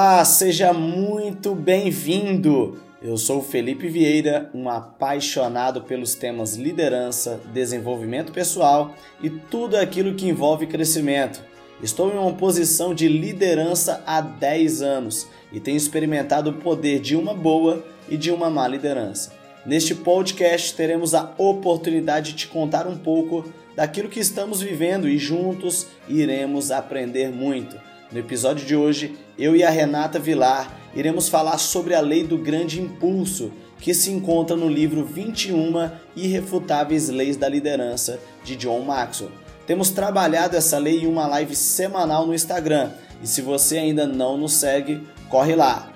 Olá, seja muito bem-vindo. Eu sou Felipe Vieira, um apaixonado pelos temas liderança, desenvolvimento pessoal e tudo aquilo que envolve crescimento. Estou em uma posição de liderança há 10 anos e tenho experimentado o poder de uma boa e de uma má liderança. Neste podcast teremos a oportunidade de te contar um pouco daquilo que estamos vivendo e juntos iremos aprender muito. No episódio de hoje, eu e a Renata Vilar iremos falar sobre a lei do grande impulso, que se encontra no livro 21 Irrefutáveis Leis da Liderança de John Maxwell. Temos trabalhado essa lei em uma live semanal no Instagram, e se você ainda não nos segue, corre lá,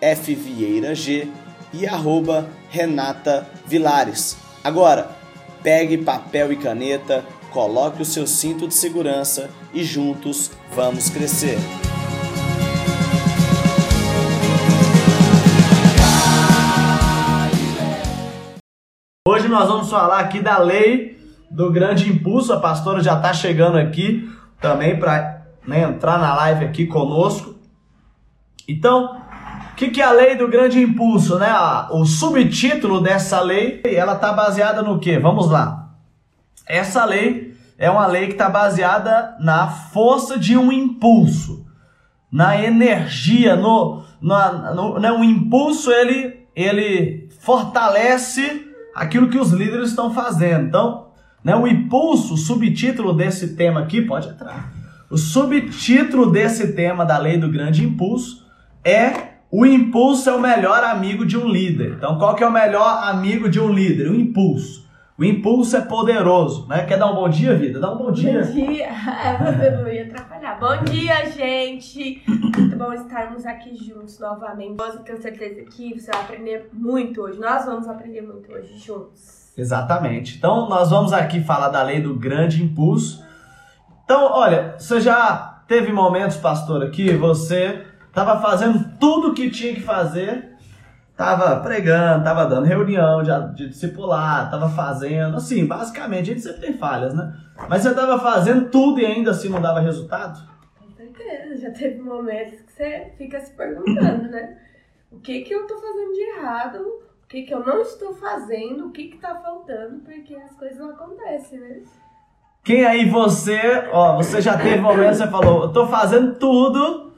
fvieirag e arroba Renata Vilares. Agora, pegue papel e caneta, coloque o seu cinto de segurança e juntos vamos crescer. Hoje nós vamos falar aqui da lei do grande impulso. A pastora já está chegando aqui também para né, entrar na live aqui conosco. Então, o que, que, é a lei do grande impulso, né? O subtítulo dessa lei, ela está baseada no que? Vamos lá. Essa lei é uma lei que está baseada na força de um impulso, na energia, no, no, no né? o impulso ele, ele fortalece aquilo que os líderes estão fazendo. Então, né, o impulso, o subtítulo desse tema aqui, pode entrar. O subtítulo desse tema da lei do grande impulso é o impulso é o melhor amigo de um líder. Então, qual que é o melhor amigo de um líder? O impulso. O impulso é poderoso, né? Quer dar um bom dia, vida? Dá um bom dia. Bom dia. É, você não ia atrapalhar. Bom dia, gente. Muito bom estarmos aqui juntos novamente. Eu tenho certeza que você vai aprender muito hoje. Nós vamos aprender muito hoje juntos. Exatamente. Então, nós vamos aqui falar da lei do grande impulso. Então, olha, você já teve momentos, pastor, que você estava fazendo tudo o que tinha que fazer tava pregando, tava dando reunião de, de discipular, tava fazendo, assim, basicamente, a gente sempre tem falhas, né? Mas você tava fazendo tudo e ainda assim não dava resultado? Com certeza, já teve momentos que você fica se perguntando, né? O que que eu tô fazendo de errado? O que que eu não estou fazendo? O que que tá faltando? Porque as coisas não acontecem, né? Quem aí você, ó, você já teve momentos que você falou, eu tô fazendo tudo,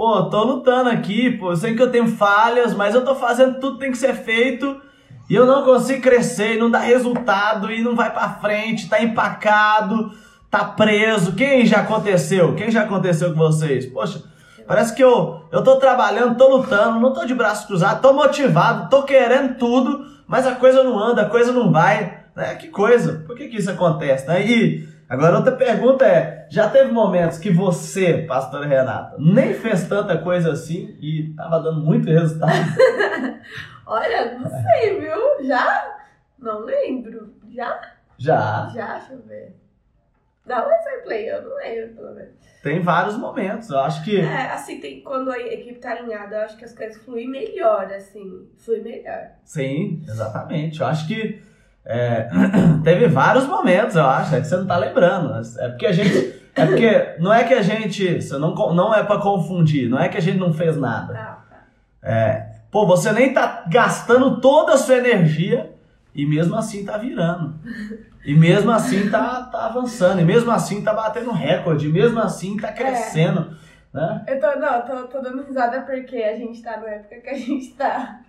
Pô, tô lutando aqui, pô, eu sei que eu tenho falhas, mas eu tô fazendo tudo que tem que ser feito e eu não consigo crescer, não dá resultado e não vai para frente, tá empacado, tá preso. Quem já aconteceu? Quem já aconteceu com vocês? Poxa, parece que eu, eu tô trabalhando, tô lutando, não tô de braços cruzados, tô motivado, tô querendo tudo, mas a coisa não anda, a coisa não vai. Né? Que coisa, por que, que isso acontece? Né? E Agora, outra pergunta é: já teve momentos que você, pastor Renata, nem fez tanta coisa assim e tava dando muito resultado? Olha, não sei, viu? Já? Não lembro. Já? Já. Já, deixa eu ver. Dá um exemplo aí, eu não lembro, pelo menos. Tem vários momentos, eu acho que. É, assim, tem, quando a equipe tá alinhada, eu acho que as coisas fluem melhor, assim. Flui melhor. Sim, exatamente. Eu acho que é, teve vários momentos, eu acho, é que você não tá lembrando. É porque a gente. É porque não é que a gente. Você não, não é para confundir, não é que a gente não fez nada. É, pô, você nem tá gastando toda a sua energia e mesmo assim tá virando. E mesmo assim tá, tá avançando, e mesmo assim tá batendo recorde, e mesmo assim tá crescendo. É. Né? Eu tô, não, tô, tô dando risada porque a gente tá na época que a gente tá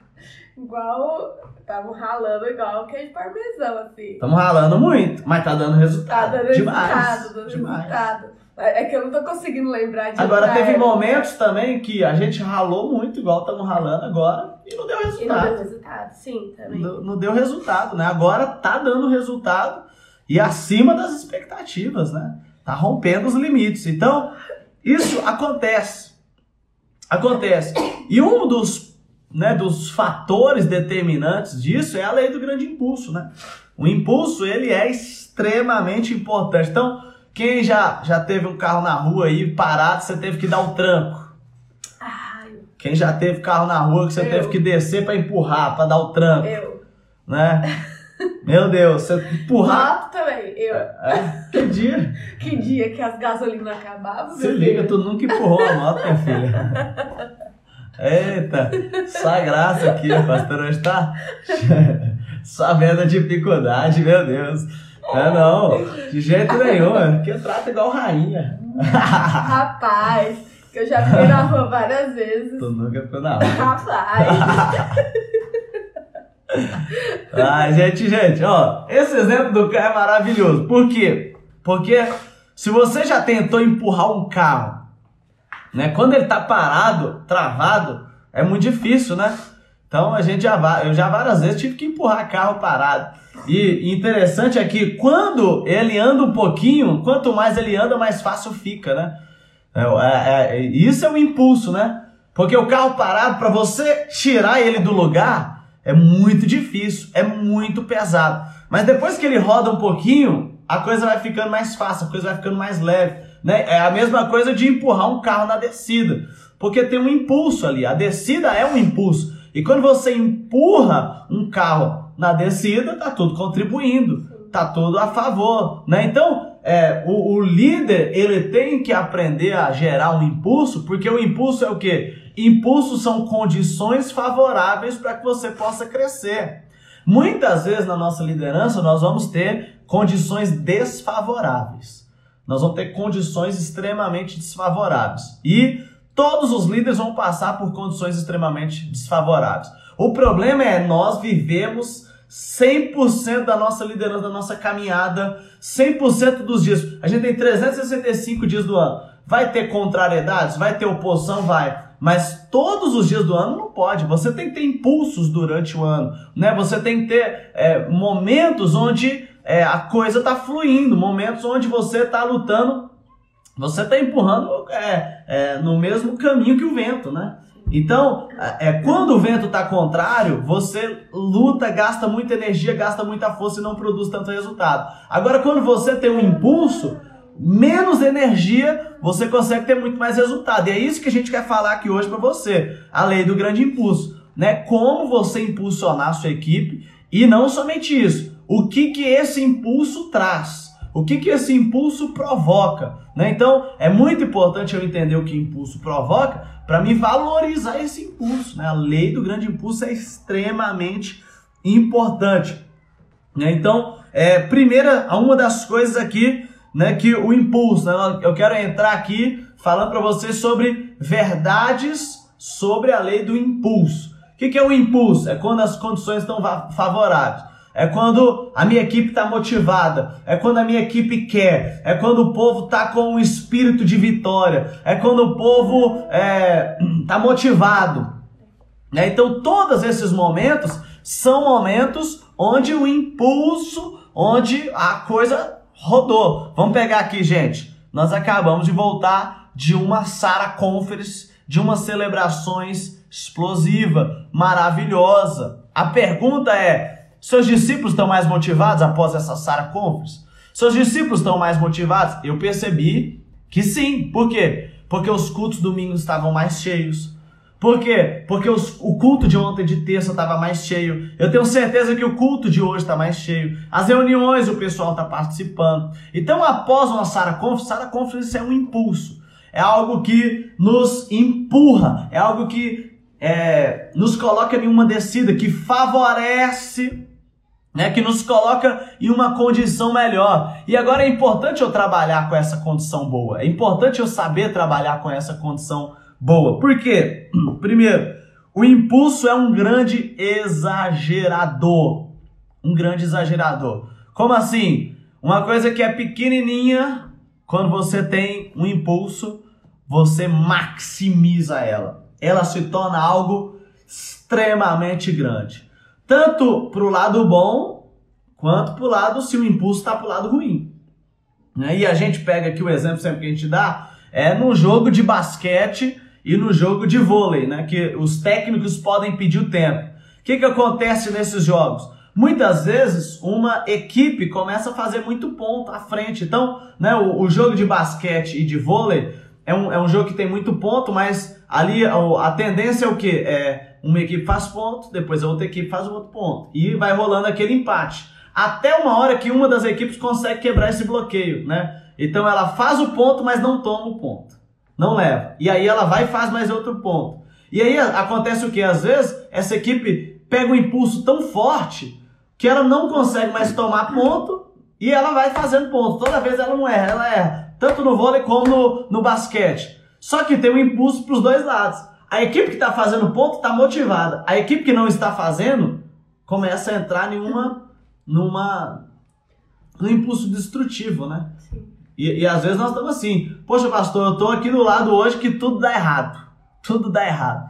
igual. Estavam ralando igual queijo parmesão, assim. Estamos ralando muito, mas tá dando resultado. Tá dando demais, resultado, dando demais. resultado. É que eu não tô conseguindo lembrar de Agora, teve época. momentos também que a gente ralou muito, igual estamos ralando agora, e não deu E não resultado. deu resultado, sim, também. Não, não deu resultado, né? Agora tá dando resultado e acima das expectativas, né? Tá rompendo os limites. Então, isso acontece. Acontece. E um dos, né, dos fatores determinantes disso é a lei do grande impulso, né? O impulso, ele é extremamente importante. Então, quem já, já teve um carro na rua aí parado, você teve que dar o tranco. Ai, Quem já teve carro na rua que você Eu. teve que descer para empurrar, para dar o tranco, eu. né? Meu Deus, você empurrar. Moto também. Eu. É, que dia? Que dia que as gasolinas acabavam. Se meu liga, tu nunca empurrou a moto, minha filha. Eita, só graça aqui, o pastor hoje tá só vendo a dificuldade, meu Deus. Não, não, de jeito nenhum, aqui eu trato igual rainha. Rapaz, que eu já fiquei na rua várias vezes. Tu nunca ficou na rua. Rapaz. Ah, gente, gente, ó, esse exemplo do carro é maravilhoso. Por quê? Porque se você já tentou empurrar um carro, né, quando ele tá parado, travado, é muito difícil, né? Então a gente já eu já várias vezes tive que empurrar carro parado. E interessante é que quando ele anda um pouquinho, quanto mais ele anda, mais fácil fica, né? É, é, é, isso é o impulso, né? Porque o carro parado, para você tirar ele do lugar, é muito difícil, é muito pesado. Mas depois que ele roda um pouquinho, a coisa vai ficando mais fácil, a coisa vai ficando mais leve. Né? É a mesma coisa de empurrar um carro na descida. Porque tem um impulso ali. A descida é um impulso. E quando você empurra um carro na descida, tá tudo contribuindo, tá tudo a favor, né? Então, é, o, o líder ele tem que aprender a gerar um impulso, porque o impulso é o quê? Impulsos são condições favoráveis para que você possa crescer. Muitas vezes na nossa liderança nós vamos ter condições desfavoráveis. Nós vamos ter condições extremamente desfavoráveis. E todos os líderes vão passar por condições extremamente desfavoráveis. O problema é nós vivemos 100% da nossa liderança, da nossa caminhada, 100% dos dias. A gente tem 365 dias do ano. Vai ter contrariedades? Vai ter oposição? Vai. Mas todos os dias do ano não pode. Você tem que ter impulsos durante o ano, né? Você tem que ter é, momentos onde é, a coisa está fluindo, momentos onde você está lutando, você está empurrando é, é, no mesmo caminho que o vento, né? Então, é, quando o vento está contrário, você luta, gasta muita energia, gasta muita força e não produz tanto resultado. Agora, quando você tem um impulso, menos energia, você consegue ter muito mais resultado. E é isso que a gente quer falar aqui hoje para você, a lei do grande impulso, né? Como você impulsionar a sua equipe e não somente isso, o que que esse impulso traz? O que que esse impulso provoca? Né? Então, é muito importante eu entender o que impulso provoca para me valorizar esse impulso. Né? A lei do grande impulso é extremamente importante. Né? Então, é, primeira, uma das coisas aqui, né, que o impulso, né, eu quero entrar aqui falando para vocês sobre verdades sobre a lei do impulso. O que, que é o impulso? É quando as condições estão favoráveis. É quando a minha equipe está motivada, é quando a minha equipe quer, é quando o povo está com um espírito de vitória, é quando o povo está é, tá motivado. Né? Então, todos esses momentos são momentos onde o impulso, onde a coisa rodou. Vamos pegar aqui, gente. Nós acabamos de voltar de uma Sara Conference, de umas celebrações explosiva, maravilhosa. A pergunta é: seus discípulos estão mais motivados após essa Sara Conference? Seus discípulos estão mais motivados? Eu percebi que sim. Por quê? Porque os cultos domingos estavam mais cheios. Por quê? Porque os, o culto de ontem de terça estava mais cheio. Eu tenho certeza que o culto de hoje está mais cheio. As reuniões o pessoal está participando. Então, após uma Sara Conference, Sara Conference é um impulso. É algo que nos empurra. É algo que é, nos coloca em uma descida, que favorece né, que nos coloca em uma condição melhor. E agora é importante eu trabalhar com essa condição boa. É importante eu saber trabalhar com essa condição boa. Por quê? Primeiro, o impulso é um grande exagerador. Um grande exagerador. Como assim? Uma coisa que é pequenininha, quando você tem um impulso, você maximiza ela. Ela se torna algo extremamente grande tanto para o lado bom quanto para o lado se o impulso está para o lado ruim. Né? E a gente pega aqui o exemplo sempre que a gente dá é no jogo de basquete e no jogo de vôlei, né? que os técnicos podem pedir o tempo. O que, que acontece nesses jogos? Muitas vezes uma equipe começa a fazer muito ponto à frente. Então, né, o, o jogo de basquete e de vôlei é um, é um jogo que tem muito ponto, mas ali a, tendência é o quê? É uma equipe faz ponto, depois a outra equipe faz outro ponto. E vai rolando aquele empate. Até uma hora que uma das equipes consegue quebrar esse bloqueio, né? Então ela faz o ponto, mas não toma o ponto. Não leva. E aí ela vai e faz mais outro ponto. E aí acontece o que? Às vezes essa equipe pega um impulso tão forte que ela não consegue mais tomar ponto e ela vai fazendo ponto. Toda vez ela não erra, ela erra. Tanto no vôlei como no, no basquete. Só que tem um impulso para os dois lados. A equipe que está fazendo ponto está motivada. A equipe que não está fazendo começa a entrar em uma, numa, num impulso destrutivo, né? E, e às vezes nós estamos assim, poxa pastor, eu estou aqui do lado hoje que tudo dá errado. Tudo dá errado.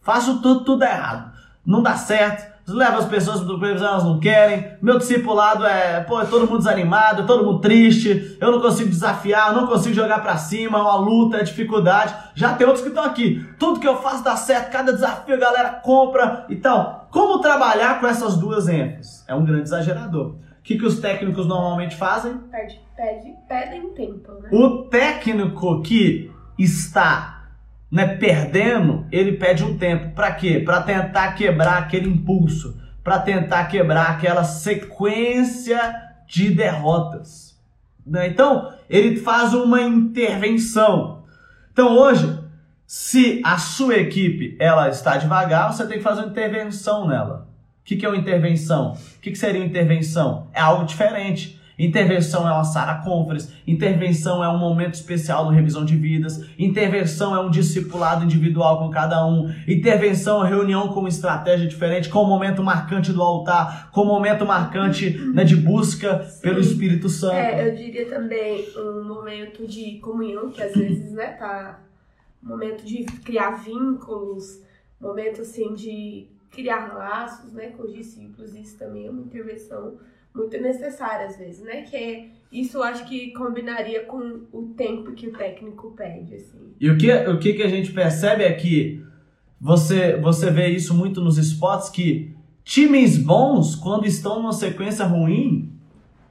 Faço tudo, tudo dá errado. Não dá certo leva as pessoas para elas não querem. Meu discipulado é, pô, é todo mundo desanimado, é todo mundo triste. Eu não consigo desafiar, eu não consigo jogar para cima, é uma luta, é dificuldade. Já tem outros que estão aqui. Tudo que eu faço dá certo, cada desafio a galera compra e tal. Como trabalhar com essas duas ênfases? É um grande exagerador. O que, que os técnicos normalmente fazem? Pede, pede, pedem tempo, né? O técnico que está né, perdendo, ele pede um tempo. Para quê? Para tentar quebrar aquele impulso, para tentar quebrar aquela sequência de derrotas. Né? Então, ele faz uma intervenção. Então, hoje, se a sua equipe ela está devagar, você tem que fazer uma intervenção nela. O que, que é uma intervenção? O que, que seria intervenção? É algo diferente. Intervenção é uma Sara Conference, intervenção é um momento especial no Revisão de Vidas, intervenção é um discipulado individual com cada um, intervenção é reunião com uma estratégia diferente, com um momento marcante do altar, com um momento marcante né, de busca Sim. pelo Espírito Santo. É, eu diria também um momento de comunhão, que às vezes, né, tá um momento de criar vínculos, momento assim de criar laços, né, com os discípulos, isso também é uma intervenção muito necessária às vezes, né? Que é, isso eu acho que combinaria com o tempo que o técnico pede, assim. E o que, o que, que a gente percebe é que você, você vê isso muito nos spots que times bons, quando estão numa sequência ruim,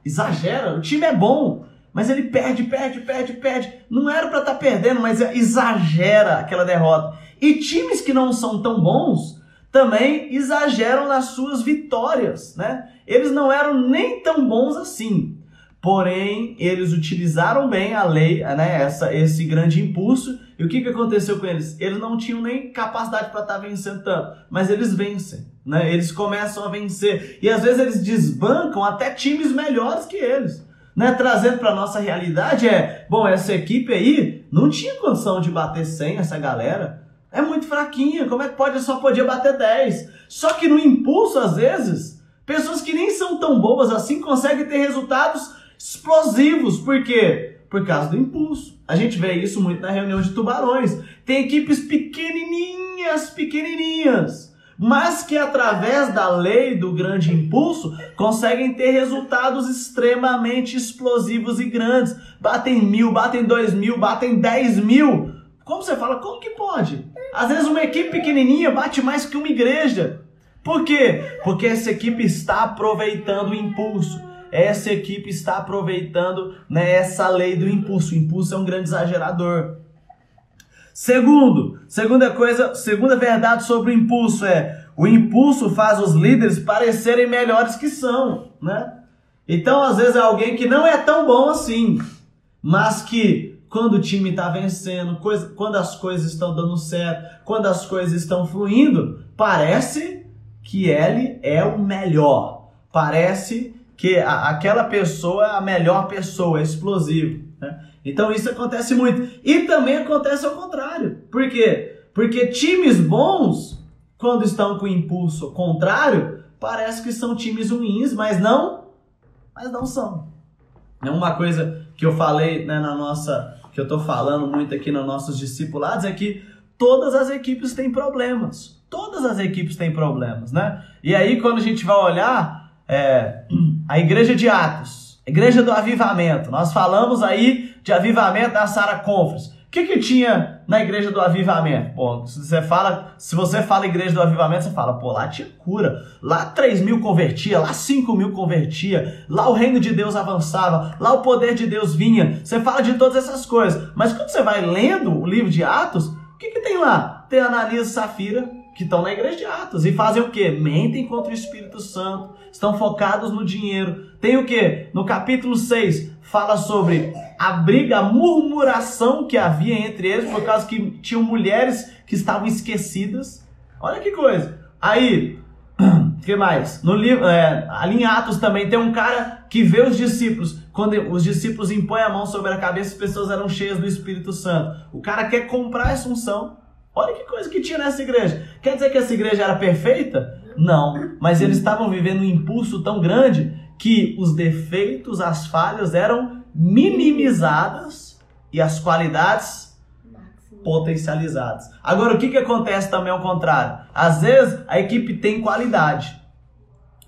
exagera. O time é bom, mas ele perde, perde, perde, perde. Não era para estar tá perdendo, mas exagera aquela derrota. E times que não são tão bons também exageram nas suas vitórias, né? Eles não eram nem tão bons assim. Porém, eles utilizaram bem a lei, né, essa, esse grande impulso. E o que, que aconteceu com eles? Eles não tinham nem capacidade para estar tá vencendo tanto, mas eles vencem. Né? Eles começam a vencer. E às vezes eles desbancam até times melhores que eles. Né? Trazendo para nossa realidade é, bom, essa equipe aí não tinha condição de bater 100 essa galera. É muito fraquinha, como é que pode? Só podia bater 10. Só que no impulso, às vezes, pessoas que nem são tão boas assim conseguem ter resultados explosivos. Por quê? Por causa do impulso. A gente vê isso muito na reunião de tubarões. Tem equipes pequenininhas, pequenininhas, mas que através da lei do grande impulso conseguem ter resultados extremamente explosivos e grandes. Batem mil, batem dois mil, batem dez mil como você fala, como que pode? Às vezes uma equipe pequenininha bate mais que uma igreja. Por quê? Porque essa equipe está aproveitando o impulso. Essa equipe está aproveitando né, essa lei do impulso. O impulso é um grande exagerador. Segundo, segunda coisa, segunda verdade sobre o impulso é o impulso faz os líderes parecerem melhores que são, né? Então, às vezes é alguém que não é tão bom assim, mas que quando o time está vencendo, coisa, quando as coisas estão dando certo, quando as coisas estão fluindo, parece que ele é o melhor. Parece que a, aquela pessoa é a melhor pessoa, é explosivo. Né? Então isso acontece muito. E também acontece ao contrário. Por quê? Porque times bons, quando estão com impulso contrário, parece que são times ruins, mas não, mas não são. É uma coisa que eu falei né, na nossa que eu estou falando muito aqui nos nossos discipulados é que todas as equipes têm problemas. Todas as equipes têm problemas, né? E aí, quando a gente vai olhar é, a igreja de Atos, a igreja do avivamento, nós falamos aí de avivamento da Sara Conference. O que, que tinha na igreja do avivamento? Pô, se você fala, se você fala igreja do avivamento, você fala, pô, lá tinha cura, lá 3 mil convertia, lá 5 mil convertia, lá o reino de Deus avançava, lá o poder de Deus vinha. Você fala de todas essas coisas. Mas quando você vai lendo o livro de Atos, o que, que tem lá? Tem Ananias e Safira, que estão na igreja de Atos e fazem o quê? Mentem contra o Espírito Santo, estão focados no dinheiro. Tem o quê? No capítulo 6, fala sobre a briga, a murmuração que havia entre eles por causa que tinham mulheres que estavam esquecidas. Olha que coisa. Aí, que mais? No livro, é, ali em Atos também tem um cara que vê os discípulos. Quando os discípulos impõem a mão sobre a cabeça, as pessoas eram cheias do Espírito Santo. O cara quer comprar essa unção Olha que coisa que tinha nessa igreja. Quer dizer que essa igreja era perfeita? Não. Mas eles estavam vivendo um impulso tão grande que os defeitos, as falhas eram minimizadas e as qualidades potencializadas. Agora, o que, que acontece também ao contrário? Às vezes a equipe tem qualidade,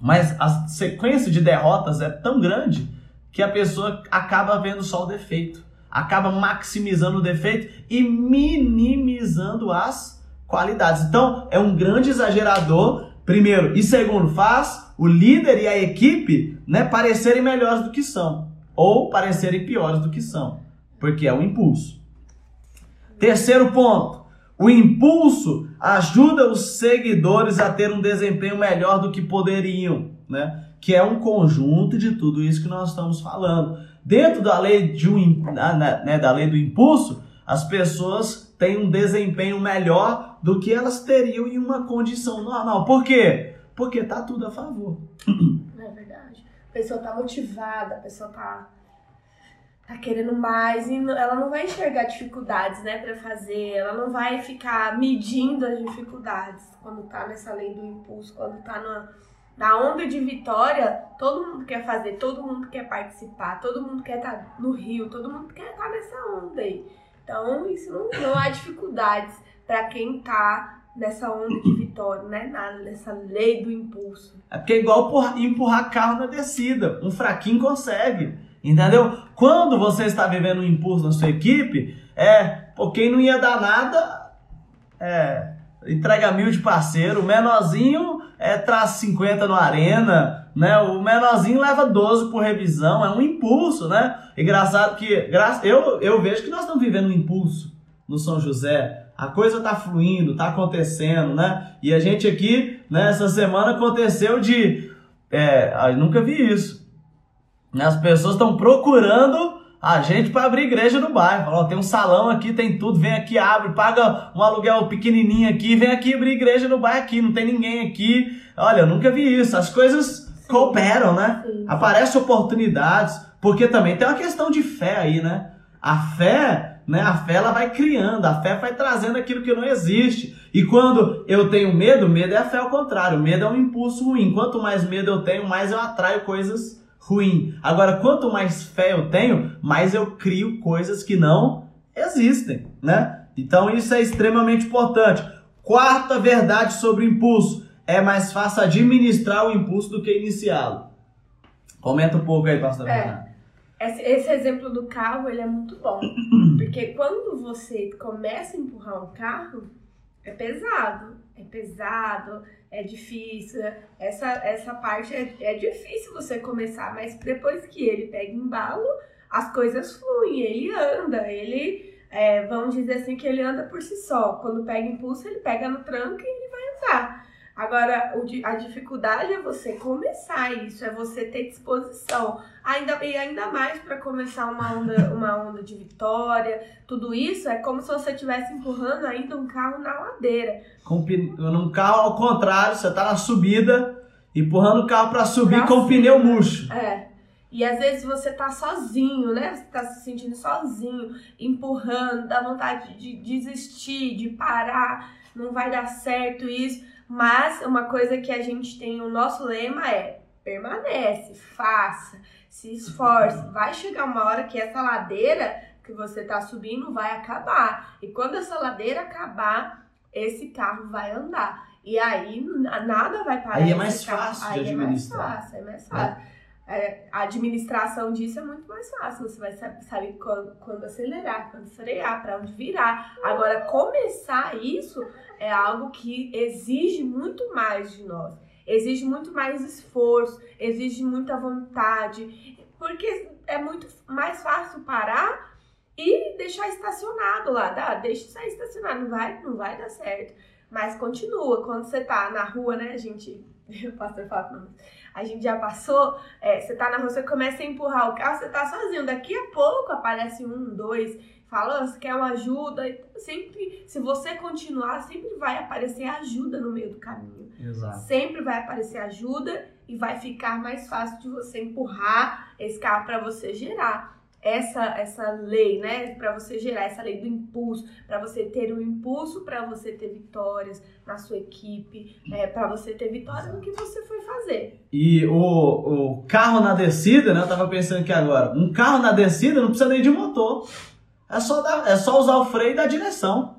mas a sequência de derrotas é tão grande que a pessoa acaba vendo só o defeito acaba maximizando o defeito e minimizando as qualidades. Então, é um grande exagerador, primeiro, e segundo, faz o líder e a equipe né, parecerem melhores do que são, ou parecerem piores do que são, porque é o impulso. Terceiro ponto, o impulso ajuda os seguidores a ter um desempenho melhor do que poderiam, né? Que é um conjunto de tudo isso que nós estamos falando. Dentro da lei, de um, né, da lei do impulso, as pessoas têm um desempenho melhor do que elas teriam em uma condição normal. Por quê? Porque tá tudo a favor. É verdade. A pessoa tá motivada, a pessoa tá, tá querendo mais e ela não vai enxergar dificuldades, né, para fazer. Ela não vai ficar medindo as dificuldades quando tá nessa lei do impulso, quando tá na na onda de vitória, todo mundo quer fazer, todo mundo quer participar, todo mundo quer estar tá no rio, todo mundo quer estar tá nessa onda aí. Então, isso não, não há dificuldades para quem tá nessa onda de vitória, né? Na, nessa lei do impulso. É porque é igual empurrar carro na descida. Um fraquinho consegue. Entendeu? Quando você está vivendo um impulso na sua equipe, é, quem não ia dar nada, é, entrega mil de parceiro, o menorzinho é, traz 50 no Arena, né? O menorzinho leva 12 por revisão, é um impulso, né? Engraçado que eu, eu vejo que nós estamos vivendo um impulso no São José. A coisa tá fluindo, tá acontecendo, né? E a gente aqui, né, essa semana aconteceu de. É, eu nunca vi isso. As pessoas estão procurando a gente para abrir igreja no bairro. Fala, ó, tem um salão aqui, tem tudo, vem aqui, abre, paga um aluguel pequenininho aqui, vem aqui abrir igreja no bairro aqui, não tem ninguém aqui. Olha, eu nunca vi isso. As coisas cooperam, né? Aparecem oportunidades, porque também tem uma questão de fé aí, né? A fé, né? A fé ela vai criando, a fé vai trazendo aquilo que não existe. E quando eu tenho medo, medo é a fé ao contrário. Medo é um impulso ruim. Quanto mais medo eu tenho, mais eu atraio coisas ruim. Agora, quanto mais fé eu tenho, mais eu crio coisas que não existem, né? Então isso é extremamente importante. Quarta verdade sobre o impulso: é mais fácil administrar o impulso do que iniciá-lo. Comenta um pouco aí, pastor. É. Esse, esse exemplo do carro, ele é muito bom. Porque quando você começa a empurrar um carro, é pesado. É pesado, é difícil. Essa, essa parte é, é difícil você começar, mas depois que ele pega embalo, as coisas fluem, ele anda, ele. É, vamos dizer assim que ele anda por si só. Quando pega impulso, ele pega no tranco e ele vai andar. Agora, a dificuldade é você começar isso, é você ter disposição. Ainda, e ainda mais para começar uma onda, uma onda de vitória, tudo isso é como se você estivesse empurrando ainda um carro na ladeira. Com, num carro ao contrário, você tá na subida, empurrando o carro para subir pra com o pneu murcho. É. E às vezes você tá sozinho, né? Você tá se sentindo sozinho, empurrando, dá vontade de desistir, de parar, não vai dar certo isso. Mas uma coisa que a gente tem, o nosso lema é permanece, faça, se esforce. Vai chegar uma hora que essa ladeira que você está subindo vai acabar. E quando essa ladeira acabar, esse carro vai andar. E aí nada vai parar. Aí é mais fácil de administrar. Aí é mais fácil, é mais fácil. é, a administração disso é muito mais fácil. Você vai saber quando, acelerar, quando frear, para onde virar. Agora, começar isso é algo que exige muito mais de nós. Exige muito mais esforço, exige muita vontade, porque é muito mais fácil parar e deixar estacionado lá. Dá, deixa sair estacionado, não vai, não vai dar certo. Mas continua. Quando você tá na rua, né, gente. O pastor fala, não, a gente já passou, é, você tá na rua, você começa a empurrar o carro, você tá sozinho. Daqui a pouco aparece um, dois, fala, você quer uma ajuda. Sempre, se você continuar, sempre vai aparecer ajuda no meio do caminho. Exato. Sempre vai aparecer ajuda e vai ficar mais fácil de você empurrar esse carro para você gerar essa essa lei, né, para você gerar essa lei do impulso, para você ter um impulso, para você ter vitórias na sua equipe, é, para você ter vitória no que você foi fazer. E o, o carro na descida, né, eu tava pensando aqui agora, um carro na descida não precisa nem de motor, é só dar, é só usar o freio da direção.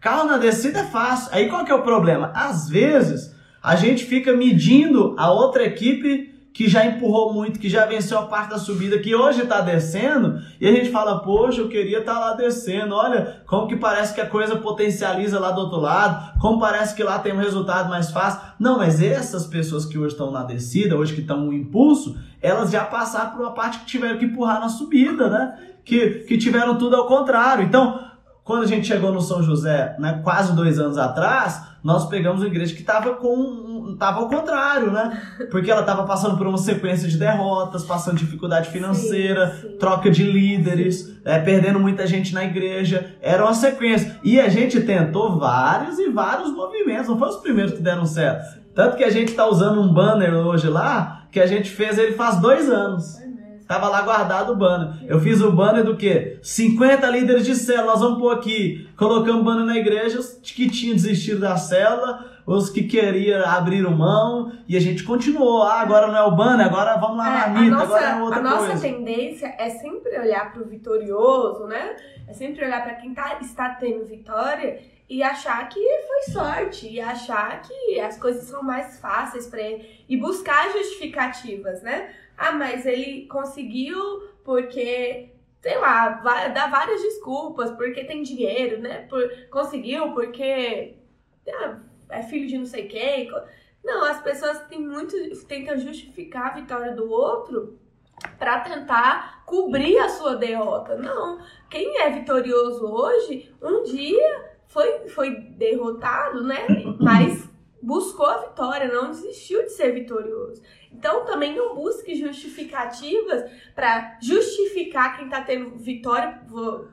Carro na descida é fácil. Aí qual que é o problema? Às vezes a gente fica medindo a outra equipe que já empurrou muito, que já venceu a parte da subida, que hoje está descendo, e a gente fala, poxa, eu queria estar tá lá descendo, olha como que parece que a coisa potencializa lá do outro lado, como parece que lá tem um resultado mais fácil. Não, mas essas pessoas que hoje estão na descida, hoje que estão no impulso, elas já passaram por uma parte que tiveram que empurrar na subida, né? Que, que tiveram tudo ao contrário. Então, quando a gente chegou no São José, né, quase dois anos atrás, nós pegamos uma igreja que estava com tava ao contrário, né? Porque ela estava passando por uma sequência de derrotas, passando dificuldade financeira, sim, sim. troca de líderes, é, perdendo muita gente na igreja. Era uma sequência. E a gente tentou vários e vários movimentos, não foi os primeiros que deram certo. Tanto que a gente está usando um banner hoje lá, que a gente fez ele faz dois anos. Tava lá guardado o banner. Eu fiz o banner do quê? 50 líderes de célula. Nós vamos pôr aqui. Colocamos banner na igreja, os que tinham desistido da célula, os que queriam abrir mão. E a gente continuou. Ah, agora não é o banner, agora vamos lá é, na nossa, agora é outra A coisa. nossa tendência é sempre olhar para o vitorioso, né? É sempre olhar para quem tá, está tendo vitória e achar que foi sorte, e achar que as coisas são mais fáceis para ele, e buscar justificativas, né? Ah, mas ele conseguiu porque, sei lá, dá várias desculpas, porque tem dinheiro, né? Por, conseguiu porque ah, é filho de não sei quem. Não, as pessoas têm muito, tentam justificar a vitória do outro para tentar cobrir a sua derrota. Não, quem é vitorioso hoje, um dia foi, foi derrotado, né? Mas buscou a vitória, não desistiu de ser vitorioso. Então também não busque justificativas para justificar quem tá tendo vitória,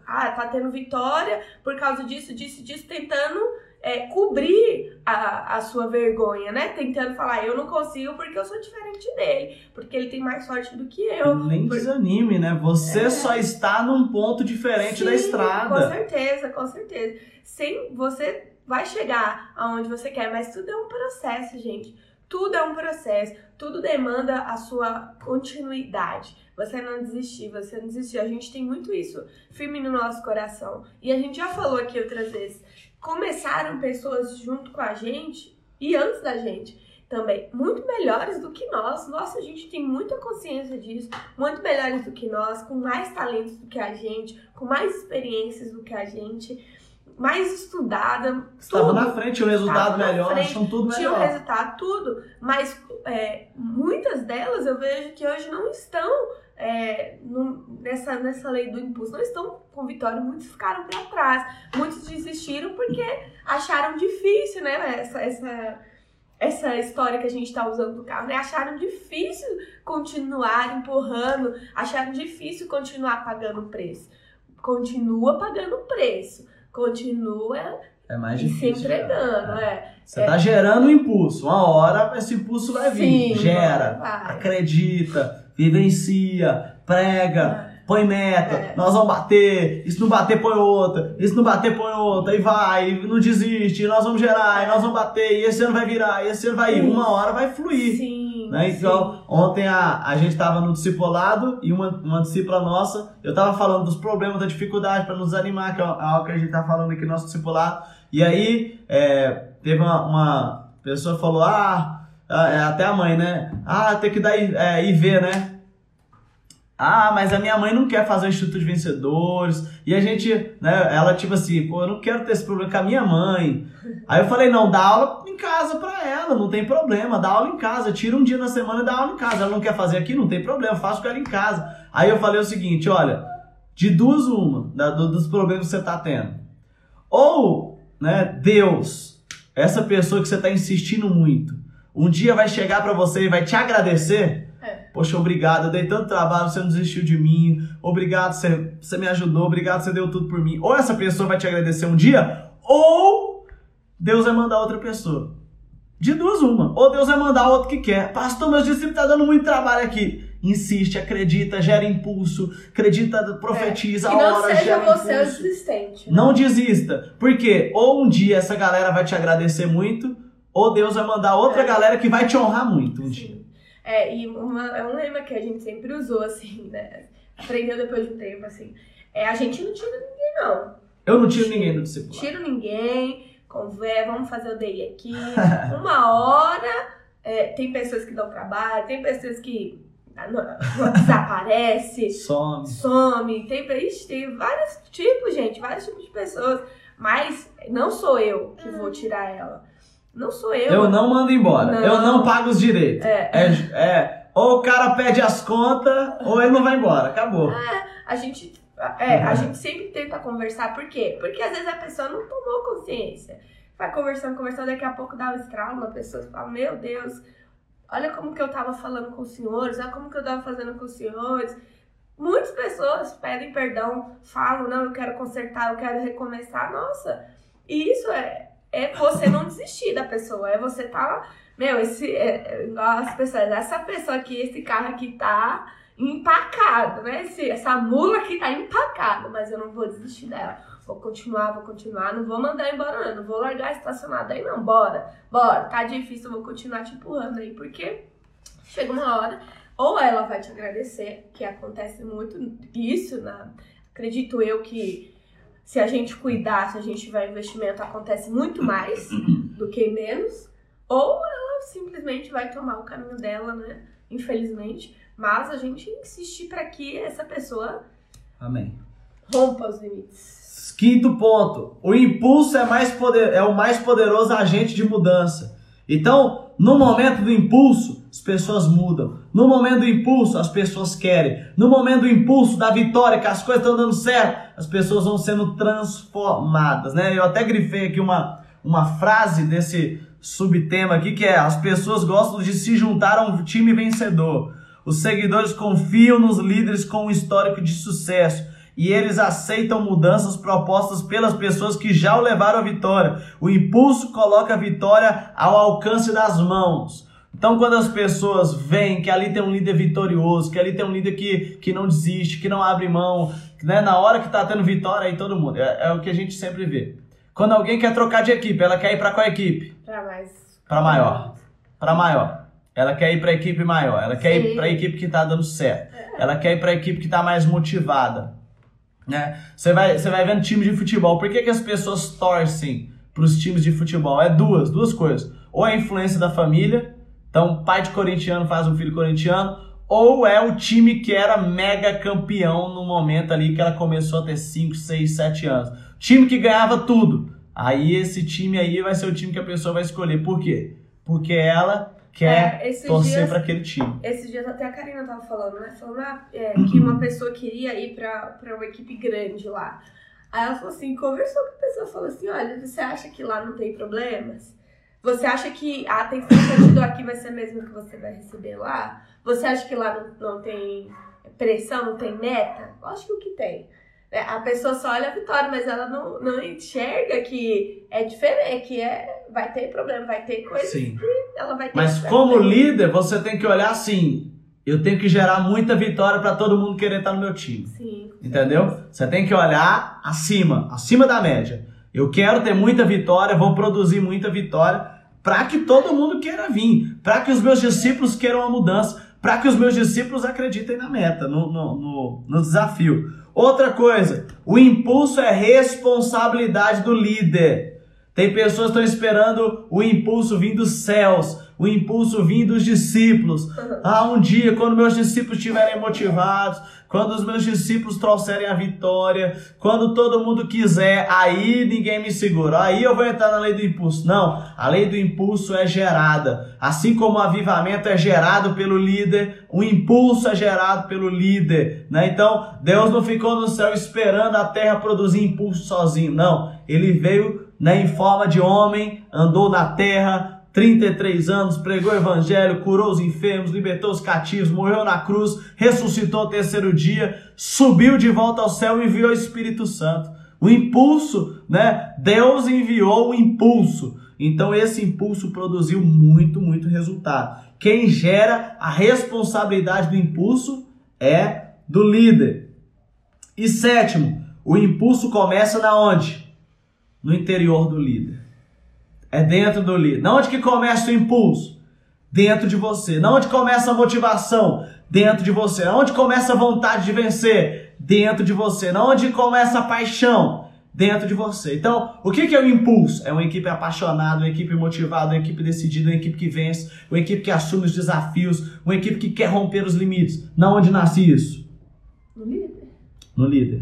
ah, tá tendo vitória por causa disso, disso, disso, tentando é, cobrir a, a sua vergonha, né? Tentando falar, eu não consigo porque eu sou diferente dele, porque ele tem mais sorte do que eu. Nem por... desanime, né? Você é. só está num ponto diferente Sim, da estrada. Com certeza, com certeza. Sem você vai chegar aonde você quer, mas tudo é um processo, gente. Tudo é um processo, tudo demanda a sua continuidade. Você não desistir, você não desistir. A gente tem muito isso firme no nosso coração. E a gente já falou aqui outras vezes. Começaram pessoas junto com a gente e antes da gente também, muito melhores do que nós. Nossa, a gente tem muita consciência disso. Muito melhores do que nós, com mais talentos do que a gente, com mais experiências do que a gente mais estudada. Estava na frente, o resultado melhor, frente, acham tudo melhor. Tinha o resultado, tudo. Mas é, muitas delas eu vejo que hoje não estão é, no, nessa, nessa lei do impulso, não estão com vitória. Muitos ficaram para trás, muitos desistiram porque acharam difícil, né? Essa, essa, essa história que a gente está usando do carro, né? Acharam difícil continuar empurrando, acharam difícil continuar pagando o preço. Continua pagando o preço continua é mais difícil, se entregando. É. é. Você está é. gerando um impulso. Uma hora esse impulso vai vir. Sim, Gera, vai. acredita, vivencia, prega. É. Põe meta, é. nós vamos bater, isso não bater, põe outra, isso não bater, põe outra, e vai, não desiste, nós vamos gerar, e nós vamos bater, e esse ano vai virar, e esse ano vai ir, uma hora vai fluir. Sim. Né? Então, ontem a, a gente estava no discipulado e uma, uma discípula nossa, eu estava falando dos problemas, da dificuldade para nos animar, que é algo que a gente está falando aqui no nosso discipulado. E aí, é, teve uma, uma pessoa falou: Ah, ah, é, até a mãe, né? Ah, tem que dar é, IV, né? Ah, mas a minha mãe não quer fazer o Instituto de Vencedores. E a gente, né, ela tipo assim, pô, eu não quero ter esse problema com a minha mãe. Aí eu falei, não, dá aula em casa pra ela, não tem problema, dá aula em casa, tira um dia na semana e dá aula em casa. Ela não quer fazer aqui, não tem problema, faço com ela em casa. Aí eu falei o seguinte, olha, de duas uma, da, do, dos problemas que você tá tendo. Ou, né, Deus, essa pessoa que você tá insistindo muito, um dia vai chegar para você e vai te agradecer Poxa, obrigado, eu dei tanto trabalho, você não desistiu de mim. Obrigado, você, você me ajudou, obrigado, você deu tudo por mim. Ou essa pessoa vai te agradecer um dia, ou Deus vai mandar outra pessoa. De duas, uma. Ou Deus vai mandar outro que quer. Pastor, meus discípulos estão tá dando muito trabalho aqui. Insiste, acredita, gera impulso, acredita, profetiza, é. Que não hora, seja você impulso. o desistente. Né? Não desista. Porque ou um dia essa galera vai te agradecer muito, ou Deus vai mandar outra é. galera que vai te honrar muito um Sim. dia. É, e uma, é um lema que a gente sempre usou, assim, né? Aprendeu depois de um tempo, assim. É, a gente não tira ninguém, não. Eu não tiro ninguém do discipulado. Tiro ninguém, conversa, vamos fazer o DI aqui. uma hora, é, tem pessoas que dão trabalho, tem pessoas que desaparece, some. some, tem, ixi, tem vários tipos, gente, vários tipos de pessoas. Mas não sou eu que vou tirar ela. Não sou eu. Eu não mando embora. Não. Eu não pago os direitos. É. é. é. Ou o cara pede as contas, ou ele não vai embora. Acabou. É, a gente. É, a gente sempre tenta conversar, por quê? Porque às vezes a pessoa não tomou consciência. Vai conversando, conversando, daqui a pouco dá um estralo, a pessoa fala, meu Deus, olha como que eu tava falando com os senhores, olha como que eu tava fazendo com os senhores. Muitas pessoas pedem perdão, falam, não, eu quero consertar, eu quero recomeçar. Nossa, e isso é, é você não desistir da pessoa, é você tá. Meu, esse. É, é as pessoas, essa pessoa aqui, esse carro aqui tá empacado, né? Esse, essa mula aqui tá empacada, mas eu não vou desistir dela. Vou continuar, vou continuar, não vou mandar embora, não, não vou largar estacionada aí, não. Bora, bora, tá difícil, eu vou continuar te empurrando aí, porque chega uma hora, ou ela vai te agradecer, que acontece muito isso, na, acredito eu que se a gente cuidar, se a gente tiver investimento, acontece muito mais do que menos. Ou ela simplesmente vai tomar o caminho dela, né? Infelizmente. Mas a gente insistir para que essa pessoa Amém. rompa os limites. Quinto ponto: o impulso é, mais poder, é o mais poderoso agente de mudança. Então, no momento do impulso, as pessoas mudam. No momento do impulso, as pessoas querem. No momento do impulso, da vitória, que as coisas estão dando certo, as pessoas vão sendo transformadas, né? Eu até grifei aqui uma, uma frase desse subtema aqui que é: as pessoas gostam de se juntar a um time vencedor. Os seguidores confiam nos líderes com um histórico de sucesso e eles aceitam mudanças propostas pelas pessoas que já o levaram à vitória. O impulso coloca a vitória ao alcance das mãos. Então, quando as pessoas veem que ali tem um líder vitorioso, que ali tem um líder que, que não desiste, que não abre mão, né? na hora que está tendo vitória, aí todo mundo. É, é, o que a gente sempre vê. Quando alguém quer trocar de equipe, ela quer ir para qual equipe? Para mais. Para maior. Para maior. Ela quer ir para a equipe maior. Ela quer Sim. ir para a equipe que está dando certo. Ela quer ir para a equipe que está mais motivada. Né? Você vai, você vai vendo time de futebol. Por que, que as pessoas torcem para os times de futebol? É duas, duas coisas. Ou a influência da família, então pai de corintiano faz um filho corintiano, ou é o time que era mega campeão no momento ali que ela começou a ter 5, 6, 7 anos. Time que ganhava tudo. Aí esse time aí vai ser o time que a pessoa vai escolher. Por quê? Porque ela quer é, torcer para aquele time. Esses dias até a Karina tava falando, né? Falando ah, é, que uma pessoa queria ir para uma equipe grande lá. Aí ela falou assim, conversou com a pessoa, falou assim, olha, você acha que lá não tem problemas? Você acha que a atenção que eu te dou aqui vai ser a mesma que você vai receber lá? Você acha que lá não, não tem pressão, não tem meta? Eu acho que o que tem. É, a pessoa só olha a vitória, mas ela não, não enxerga que é diferente, que é, vai ter problema, vai ter coisa Sim. que ela vai ter Mas como líder, você tem que olhar assim, eu tenho que gerar muita vitória para todo mundo querer estar no meu time. Sim. Entendeu? Você tem que olhar acima, acima da média. Eu quero ter muita vitória, vou produzir muita vitória para que todo mundo queira vir, para que os meus discípulos queiram a mudança, para que os meus discípulos acreditem na meta, no, no, no, no desafio. Outra coisa, o impulso é responsabilidade do líder. Tem pessoas que estão esperando o impulso vir dos céus. O impulso vinha dos discípulos. Ah, um dia, quando meus discípulos estiverem motivados, quando os meus discípulos trouxerem a vitória, quando todo mundo quiser, aí ninguém me segura. Aí eu vou entrar na lei do impulso. Não, a lei do impulso é gerada. Assim como o avivamento é gerado pelo líder, o impulso é gerado pelo líder. Né? Então, Deus não ficou no céu esperando a terra produzir impulso sozinho. Não, ele veio né, em forma de homem, andou na terra, 33 anos, pregou o evangelho, curou os enfermos, libertou os cativos, morreu na cruz, ressuscitou ao terceiro dia, subiu de volta ao céu e enviou o Espírito Santo. O impulso, né? Deus enviou o impulso. Então esse impulso produziu muito, muito resultado. Quem gera a responsabilidade do impulso é do líder. E sétimo, o impulso começa na onde? No interior do líder. É dentro do líder. Na onde que começa o impulso? Dentro de você. Na onde começa a motivação? Dentro de você. Na onde começa a vontade de vencer? Dentro de você. Na onde começa a paixão? Dentro de você. Então, o que, que é o impulso? É uma equipe apaixonada, uma equipe motivada, uma equipe decidida, uma equipe que vence, uma equipe que assume os desafios, uma equipe que quer romper os limites. Na onde nasce isso? No líder. No líder.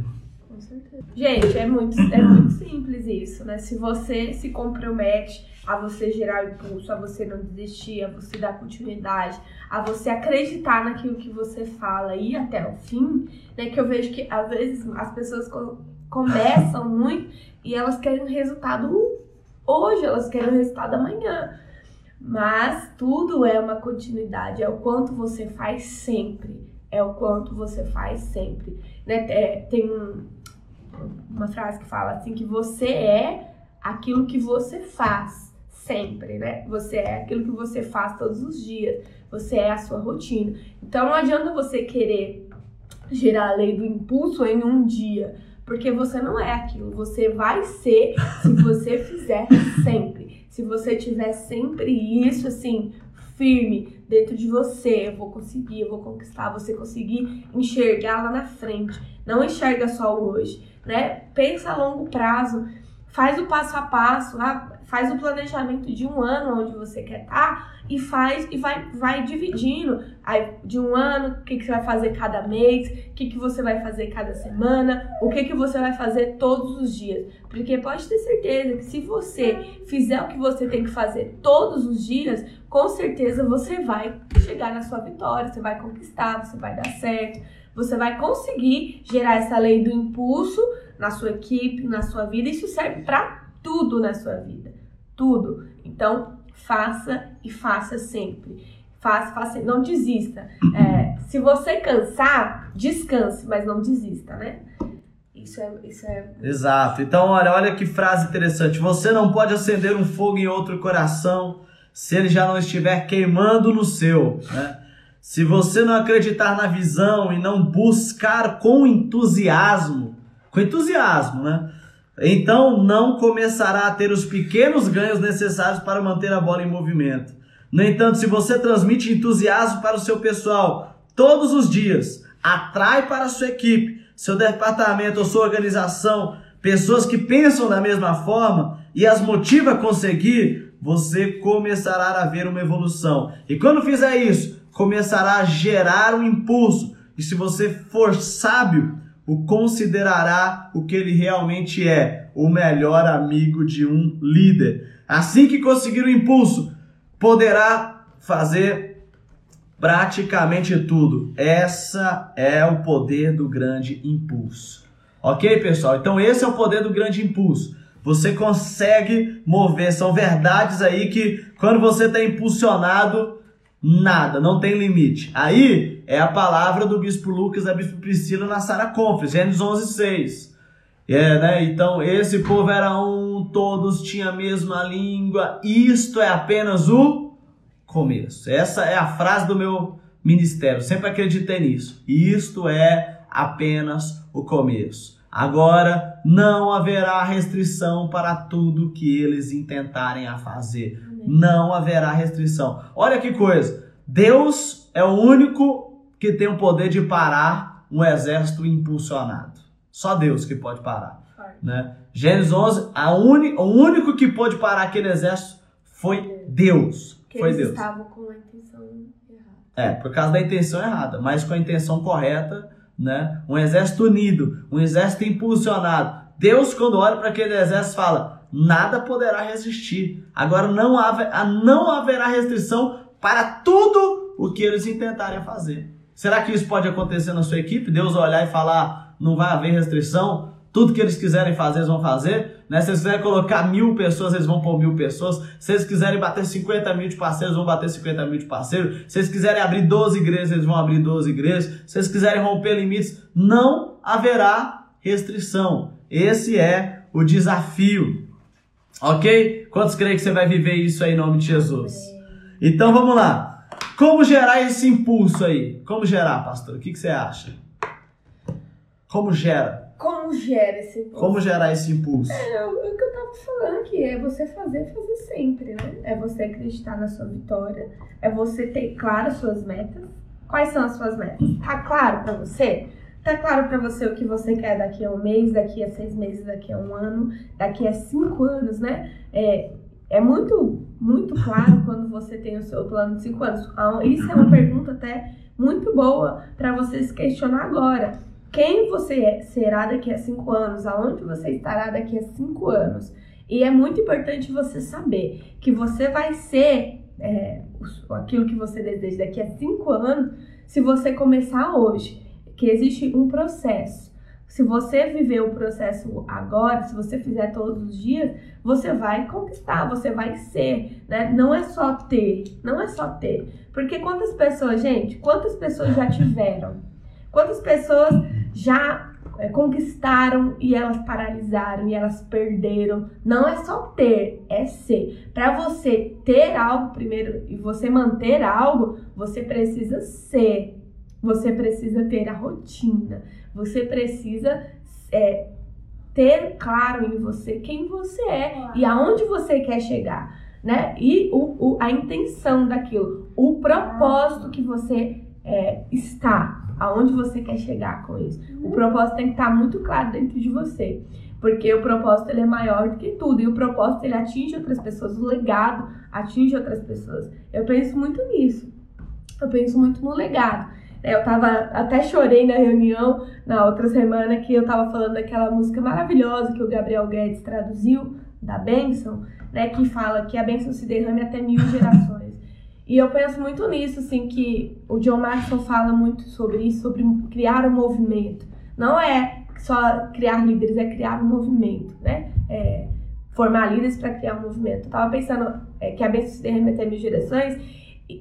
Gente, é muito, é muito simples isso, né? Se você se compromete a você gerar impulso, a você não desistir, a você dar continuidade, a você acreditar naquilo que você fala e ir até o fim, né? Que eu vejo que às vezes as pessoas começam muito e elas querem resultado hoje, elas querem o resultado amanhã. Mas tudo é uma continuidade, é o quanto você faz sempre. É o quanto você faz sempre. Né? É, tem um, uma frase que fala assim que você é aquilo que você faz sempre, né? Você é aquilo que você faz todos os dias. Você é a sua rotina. Então não adianta você querer gerar a lei do impulso em um dia, porque você não é aquilo. Você vai ser se você fizer sempre. Se você tiver sempre isso assim firme dentro de você, eu vou conseguir, eu vou conquistar, você conseguir enxergar lá na frente. Não enxerga só o hoje né? Pensa a longo prazo, faz o passo a passo, ah, faz o planejamento de um ano onde você quer estar tá, e faz e vai, vai dividindo. Aí, de um ano, o que, que você vai fazer cada mês, o que, que você vai fazer cada semana, o que, que você vai fazer todos os dias. Porque pode ter certeza que se você fizer o que você tem que fazer todos os dias, com certeza você vai chegar na sua vitória, você vai conquistar, você vai dar certo você vai conseguir gerar essa lei do impulso na sua equipe, na sua vida. Isso serve para tudo na sua vida. Tudo. Então, faça e faça sempre. Faça, faça, não desista. É, se você cansar, descanse, mas não desista, né? Isso é, isso é. Exato. Então, olha, olha que frase interessante. Você não pode acender um fogo em outro coração se ele já não estiver queimando no seu, né? Se você não acreditar na visão e não buscar com entusiasmo, com entusiasmo, né? Então não começará a ter os pequenos ganhos necessários para manter a bola em movimento. No entanto, se você transmite entusiasmo para o seu pessoal todos os dias, atrai para a sua equipe, seu departamento ou sua organização pessoas que pensam da mesma forma e as motiva a conseguir, você começará a ver uma evolução. E quando fizer isso, começará a gerar um impulso. E se você for sábio, o considerará o que ele realmente é, o melhor amigo de um líder. Assim que conseguir o impulso, poderá fazer praticamente tudo. Essa é o poder do grande impulso. Ok, pessoal? Então esse é o poder do grande impulso. Você consegue mover, são verdades aí que quando você está impulsionado, Nada, não tem limite. Aí é a palavra do bispo Lucas, da bispo Priscila na Sara Conference, Gênesis 11, 6. É, né? Então, esse povo era um, todos tinham a mesma língua. Isto é apenas o começo. Essa é a frase do meu ministério. Sempre acreditei nisso. Isto é apenas o começo. Agora não haverá restrição para tudo que eles intentarem a fazer não haverá restrição. Olha que coisa. Deus é o único que tem o poder de parar um exército impulsionado. Só Deus que pode parar. Né? Gênesis 11, a uni, o único que pôde parar aquele exército foi Deus. Porque foi eles Deus. estavam com a intenção errada. É, por causa da intenção errada, mas com a intenção correta, né? Um exército unido, um exército impulsionado. Deus, quando olha para aquele exército, fala: nada poderá resistir. Agora não, haver, não haverá restrição para tudo o que eles intentarem fazer. Será que isso pode acontecer na sua equipe? Deus olhar e falar: não vai haver restrição? Tudo que eles quiserem fazer, eles vão fazer. Né? Se eles quiserem colocar mil pessoas, eles vão pôr mil pessoas. Se eles quiserem bater 50 mil de parceiros, vão bater 50 mil de parceiros. Se eles quiserem abrir 12 igrejas, eles vão abrir 12 igrejas. Se eles quiserem romper limites, não haverá restrição. Esse é o desafio. Ok? Quantos creem que você vai viver isso aí em nome de Jesus? Então vamos lá. Como gerar esse impulso aí? Como gerar, pastor? O que, que você acha? Como gera? Como gera esse impulso? Como gerar esse impulso? É, o o que eu tava falando aqui, é você fazer, fazer sempre, né? É você acreditar na sua vitória, é você ter claro as suas metas. Quais são as suas metas? Tá claro pra você? Tá claro pra você o que você quer daqui a um mês, daqui a seis meses, daqui a um ano, daqui a cinco anos, né? É, é muito, muito claro quando você tem o seu plano de cinco anos. Ah, Isso é uma pergunta até muito boa pra você se questionar agora. Quem você é- será daqui a cinco anos? Aonde você estará daqui a cinco anos? E é muito importante você saber que você vai ser é, aquilo que você deseja daqui a cinco anos se você começar hoje. Que existe um processo. Se você viver o processo agora, se você fizer todos os dias, você vai conquistar, você vai ser, né? Não é só ter, não é só ter. Porque quantas pessoas, gente, quantas pessoas já tiveram? Quantas pessoas já é, conquistaram e elas paralisaram e elas perderam? Não é só ter, é ser. Para você ter algo primeiro e você manter algo, você precisa ser. Você precisa ter a rotina. Você precisa é, ter claro em você quem você é e aonde você quer chegar, né? E o, o- a intenção daquilo, o propósito que você é, está, aonde você quer chegar com isso. O propósito tem que estar muito claro dentro de você, porque o propósito ele é maior do que tudo e o propósito ele atinge outras pessoas, o legado atinge outras pessoas. Eu penso muito nisso. Eu penso muito no legado. Eu tava, até chorei na reunião na outra semana que eu tava falando daquela música maravilhosa que o Gabriel Guedes traduziu, da bênção, né? Que fala que a bênção se derrame até mil gerações. E eu penso muito nisso, assim, que o John Maxwell fala muito sobre isso, sobre criar um movimento. Não é só criar líderes, é criar um movimento, né? É, formar líderes para criar um movimento. Eu tava pensando é, que a bênção se derrame até mil gerações,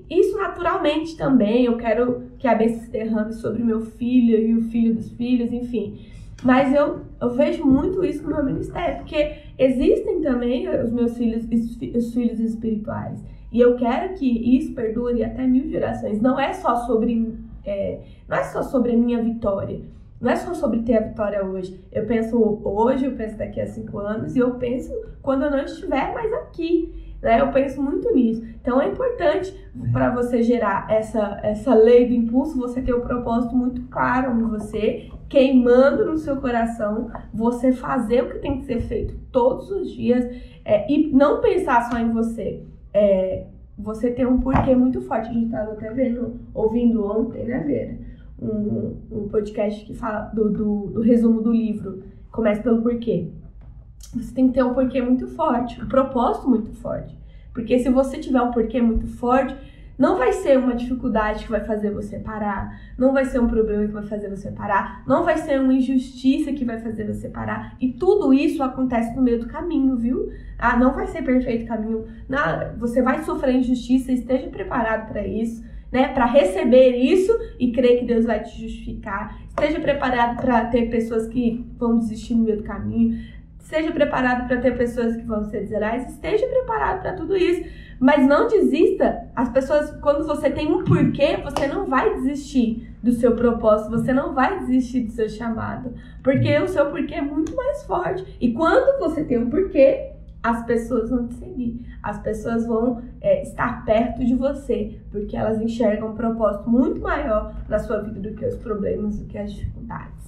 isso naturalmente também, eu quero que a bênção se derrame sobre o meu filho e o filho dos filhos, enfim. Mas eu, eu vejo muito isso no meu ministério, porque existem também os meus filhos, os fi- os filhos espirituais. E eu quero que isso perdure até mil gerações. Não é só sobre, é, não é só sobre a minha vitória. Não é só sobre ter a vitória hoje. Eu penso hoje, eu penso daqui a cinco anos, e eu penso quando eu não estiver mais aqui. Né? Eu penso muito nisso. Então é importante para você gerar essa, essa lei do impulso, você ter o propósito muito claro em você, queimando no seu coração, você fazer o que tem que ser feito todos os dias é, e não pensar só em você. É, você ter um porquê muito forte. A gente estava até vendo, ouvindo ontem, né, Vera? Um, um podcast que fala do, do, do resumo do livro. Começa pelo porquê. Você tem que ter um porquê muito forte, um propósito muito forte. Porque se você tiver um porquê muito forte, não vai ser uma dificuldade que vai fazer você parar, não vai ser um problema que vai fazer você parar, não vai ser uma injustiça que vai fazer você parar. E tudo isso acontece no meio do caminho, viu? Ah, não vai ser perfeito caminho. Não, você vai sofrer injustiça, esteja preparado para isso. Né, para receber isso e crer que Deus vai te justificar. Esteja preparado para ter pessoas que vão desistir no meio do caminho. Esteja preparado para ter pessoas que vão ser desleais. Esteja preparado para tudo isso. Mas não desista. As pessoas, quando você tem um porquê, você não vai desistir do seu propósito. Você não vai desistir do seu chamado. Porque o seu porquê é muito mais forte. E quando você tem um porquê, as pessoas vão te seguir. As pessoas vão é, estar perto de você. Porque elas enxergam um propósito muito maior na sua vida do que os problemas, do que as dificuldades.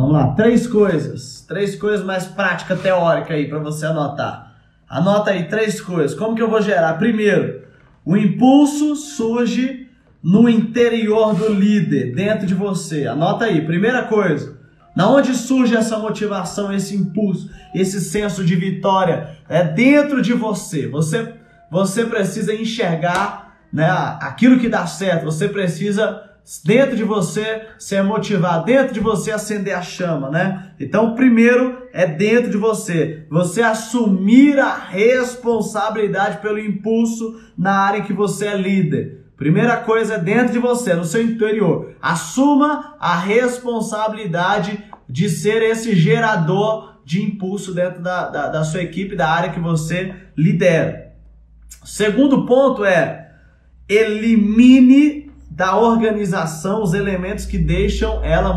Vamos lá, três coisas. Três coisas mais prática teórica aí para você anotar. Anota aí três coisas. Como que eu vou gerar? Primeiro, O impulso surge no interior do líder, dentro de você. Anota aí, primeira coisa. Na onde surge essa motivação, esse impulso, esse senso de vitória? É dentro de você. Você, você precisa enxergar né, aquilo que dá certo. Você precisa dentro de você ser motivado, dentro de você acender a chama, né? Então, primeiro é dentro de você, você assumir a responsabilidade pelo impulso na área em que você é líder. Primeira coisa é dentro de você, no seu interior. Assuma a responsabilidade de ser esse gerador de impulso dentro da, da, da sua equipe, da área que você lidera. Segundo ponto é elimine da organização os elementos que deixam ela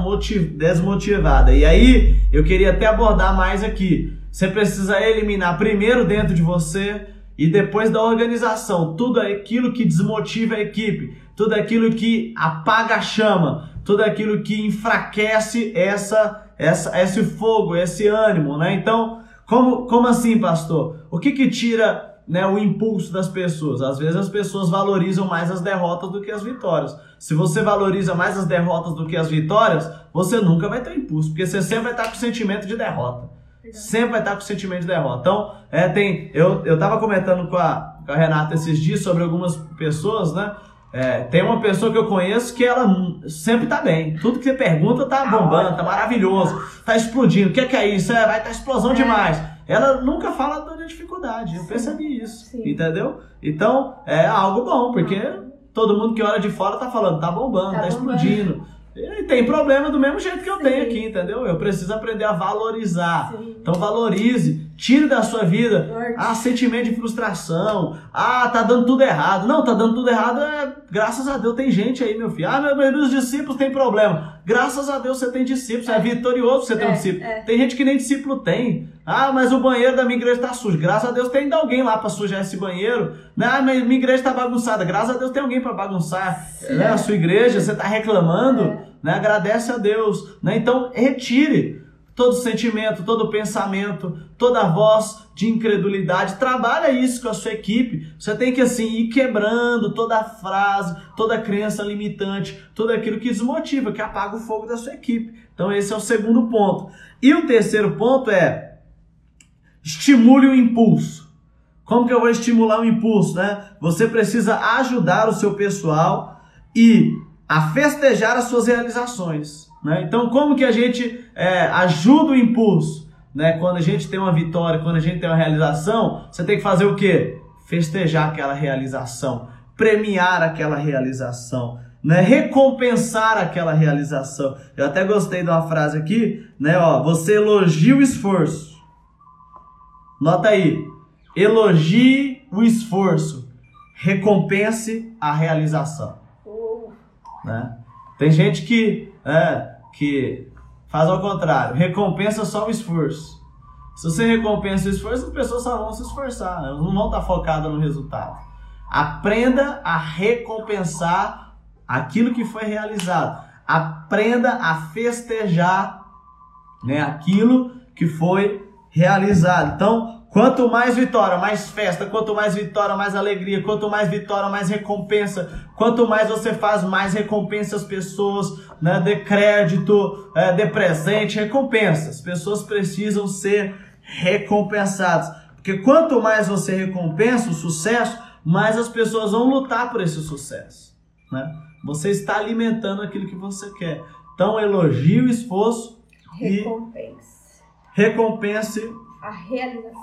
desmotivada. E aí eu queria até abordar mais aqui. Você precisa eliminar primeiro dentro de você e depois da organização, tudo aquilo que desmotiva a equipe, tudo aquilo que apaga a chama, tudo aquilo que enfraquece essa, essa, esse fogo, esse ânimo, né? Então, como, como assim, pastor? O que que tira né, o impulso das pessoas? Às vezes as pessoas valorizam mais as derrotas do que as vitórias. Se você valoriza mais as derrotas do que as vitórias, você nunca vai ter impulso, porque você sempre vai estar com o sentimento de derrota. Sempre vai estar com o sentimento de derrota. Então, é, tem, eu, eu tava comentando com a, com a Renata esses dias sobre algumas pessoas, né? É, tem uma pessoa que eu conheço que ela sempre tá bem. Tudo que você pergunta tá bombando, tá maravilhoso, tá explodindo. O que é, que é isso? É, vai estar tá explosão é. demais. Ela nunca fala da dificuldade. Eu percebi isso. Sim. Entendeu? Então, é algo bom, porque todo mundo que olha de fora tá falando, tá bombando, tá, tá explodindo. E tem problema do mesmo jeito que eu Sim. tenho aqui, entendeu? Eu preciso aprender a valorizar. Sim. Então valorize, tire da sua vida ah, sentimento de frustração. Ah, tá dando tudo errado. Não, tá dando tudo errado, é, graças a Deus tem gente aí, meu filho. Ah, meu, meus discípulos têm problema. Graças a Deus você tem discípulos, é, é vitorioso você ter é, um discípulo. É. Tem gente que nem discípulo tem. Ah, mas o banheiro da minha igreja está sujo. Graças a Deus tem ainda alguém lá para sujar esse banheiro. Ah, mas minha igreja está bagunçada. Graças a Deus tem alguém para bagunçar né, a sua igreja. Você está reclamando, é. né? Agradece a Deus. Né? Então, retire todo sentimento, todo pensamento, toda voz de incredulidade. Trabalha isso com a sua equipe. Você tem que assim ir quebrando toda frase, toda crença limitante, tudo aquilo que desmotiva, que apaga o fogo da sua equipe. Então esse é o segundo ponto. E o terceiro ponto é Estimule o impulso. Como que eu vou estimular o impulso, né? Você precisa ajudar o seu pessoal e a festejar as suas realizações. Né? Então, como que a gente é, ajuda o impulso? Né? Quando a gente tem uma vitória, quando a gente tem uma realização, você tem que fazer o quê? Festejar aquela realização, premiar aquela realização, né? recompensar aquela realização. Eu até gostei de uma frase aqui, né? Ó, você elogia o esforço Nota aí. Elogie o esforço. Recompense a realização. Né? Tem gente que, é, que faz ao contrário. Recompensa só o esforço. Se você recompensa o esforço, as pessoas só vão se esforçar. Elas não vão estar focadas no resultado. Aprenda a recompensar aquilo que foi realizado. Aprenda a festejar né, aquilo que foi realizado. Então, quanto mais vitória, mais festa, quanto mais vitória, mais alegria, quanto mais vitória, mais recompensa, quanto mais você faz, mais recompensa as pessoas, né? De crédito, é, de presente, recompensa. As pessoas precisam ser recompensadas. Porque quanto mais você recompensa o sucesso, mais as pessoas vão lutar por esse sucesso. Né? Você está alimentando aquilo que você quer. Então, elogie o esforço Recompensa recompense a realização.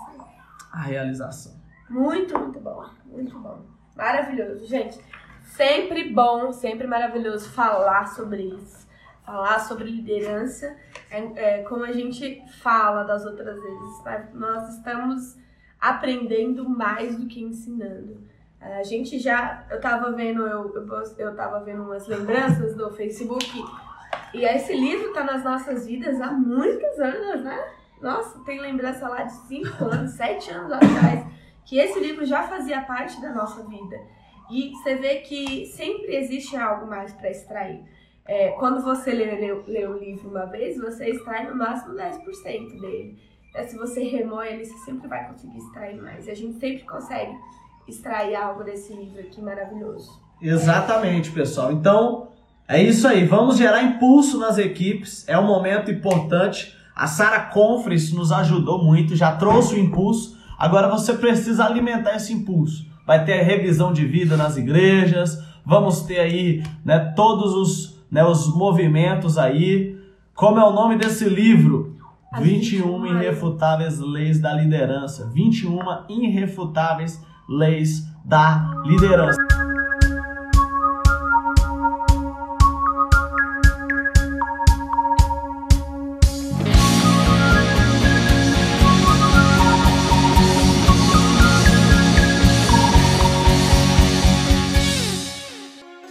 A realização. Muito, muito bom. Muito bom. Maravilhoso, gente. Sempre bom, sempre maravilhoso falar sobre isso. Falar sobre liderança. É, é, como a gente fala das outras vezes, tá? nós estamos aprendendo mais do que ensinando. A gente já. Eu tava vendo, eu, eu, eu tava vendo umas lembranças do Facebook. E esse livro tá nas nossas vidas há muitos anos, né? Nossa, tem lembrança lá de 5 anos, 7 anos atrás, que esse livro já fazia parte da nossa vida. E você vê que sempre existe algo mais para extrair. É, quando você lê, lê, lê, o livro uma vez, você extrai no máximo 10% dele. É, se você remoe ele, você sempre vai conseguir extrair mais. E a gente sempre consegue extrair algo desse livro aqui maravilhoso. Exatamente, pessoal. Então, é isso aí. Vamos gerar impulso nas equipes. É um momento importante. A Sara Conference nos ajudou muito, já trouxe o impulso. Agora você precisa alimentar esse impulso. Vai ter revisão de vida nas igrejas. Vamos ter aí, né, todos os, né, os movimentos aí. Como é o nome desse livro? As 21 21 irrefutáveis leis da liderança. 21 irrefutáveis leis da liderança.